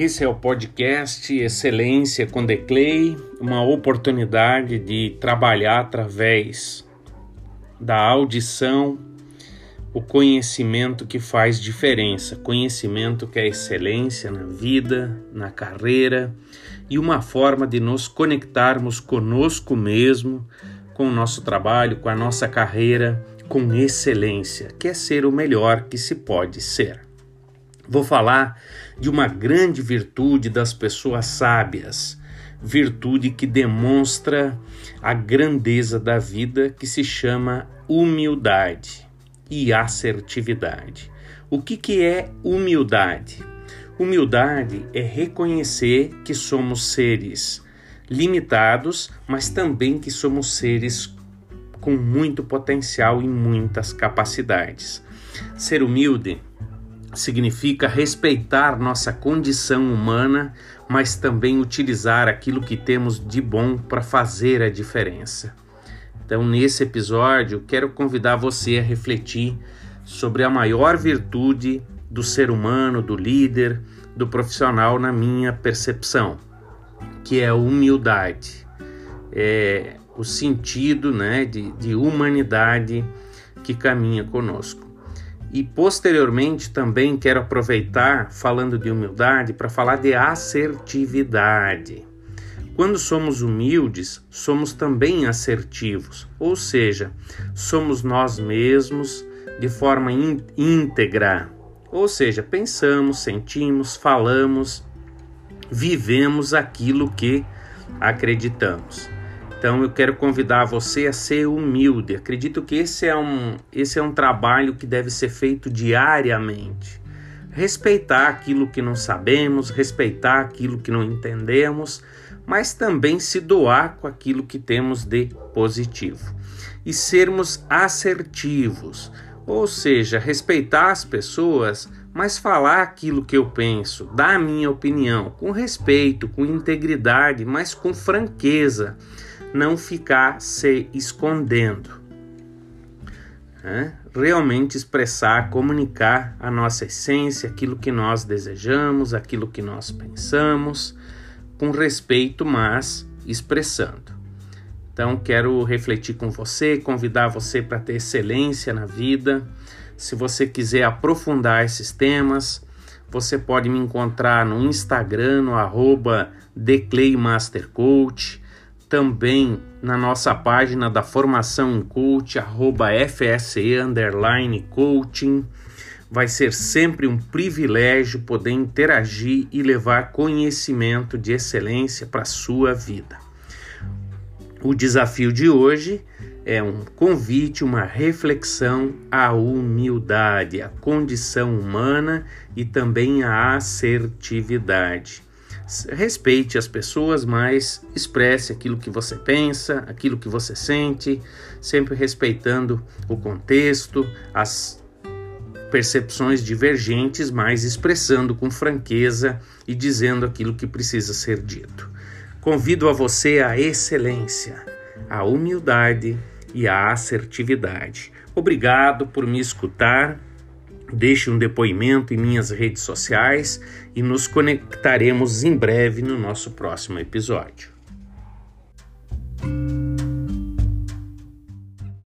Esse é o podcast Excelência com Declay, uma oportunidade de trabalhar através da audição o conhecimento que faz diferença, conhecimento que é excelência na vida, na carreira e uma forma de nos conectarmos conosco mesmo, com o nosso trabalho, com a nossa carreira, com excelência, que é ser o melhor que se pode ser. Vou falar de uma grande virtude das pessoas sábias, virtude que demonstra a grandeza da vida, que se chama humildade e assertividade. O que, que é humildade? Humildade é reconhecer que somos seres limitados, mas também que somos seres com muito potencial e muitas capacidades. Ser humilde significa respeitar nossa condição humana, mas também utilizar aquilo que temos de bom para fazer a diferença. Então, nesse episódio, quero convidar você a refletir sobre a maior virtude do ser humano, do líder, do profissional, na minha percepção, que é a humildade. É o sentido né, de, de humanidade que caminha conosco. E posteriormente também quero aproveitar, falando de humildade, para falar de assertividade. Quando somos humildes, somos também assertivos, ou seja, somos nós mesmos de forma íntegra. Ou seja, pensamos, sentimos, falamos, vivemos aquilo que acreditamos. Então eu quero convidar você a ser humilde. Acredito que esse é um, esse é um trabalho que deve ser feito diariamente. Respeitar aquilo que não sabemos, respeitar aquilo que não entendemos, mas também se doar com aquilo que temos de positivo. E sermos assertivos, ou seja, respeitar as pessoas, mas falar aquilo que eu penso, dar a minha opinião, com respeito, com integridade, mas com franqueza não ficar se escondendo. É? Realmente expressar, comunicar a nossa essência, aquilo que nós desejamos, aquilo que nós pensamos, com respeito, mas expressando. Então, quero refletir com você, convidar você para ter excelência na vida. Se você quiser aprofundar esses temas, você pode me encontrar no Instagram, no arroba também na nossa página da formação em coach, arroba FSE underline coaching. Vai ser sempre um privilégio poder interagir e levar conhecimento de excelência para a sua vida. O desafio de hoje é um convite, uma reflexão à humildade, à condição humana e também à assertividade respeite as pessoas, mas expresse aquilo que você pensa, aquilo que você sente, sempre respeitando o contexto, as percepções divergentes, mas expressando com franqueza e dizendo aquilo que precisa ser dito. Convido a você a excelência, a humildade e a assertividade. Obrigado por me escutar Deixe um depoimento em minhas redes sociais e nos conectaremos em breve no nosso próximo episódio.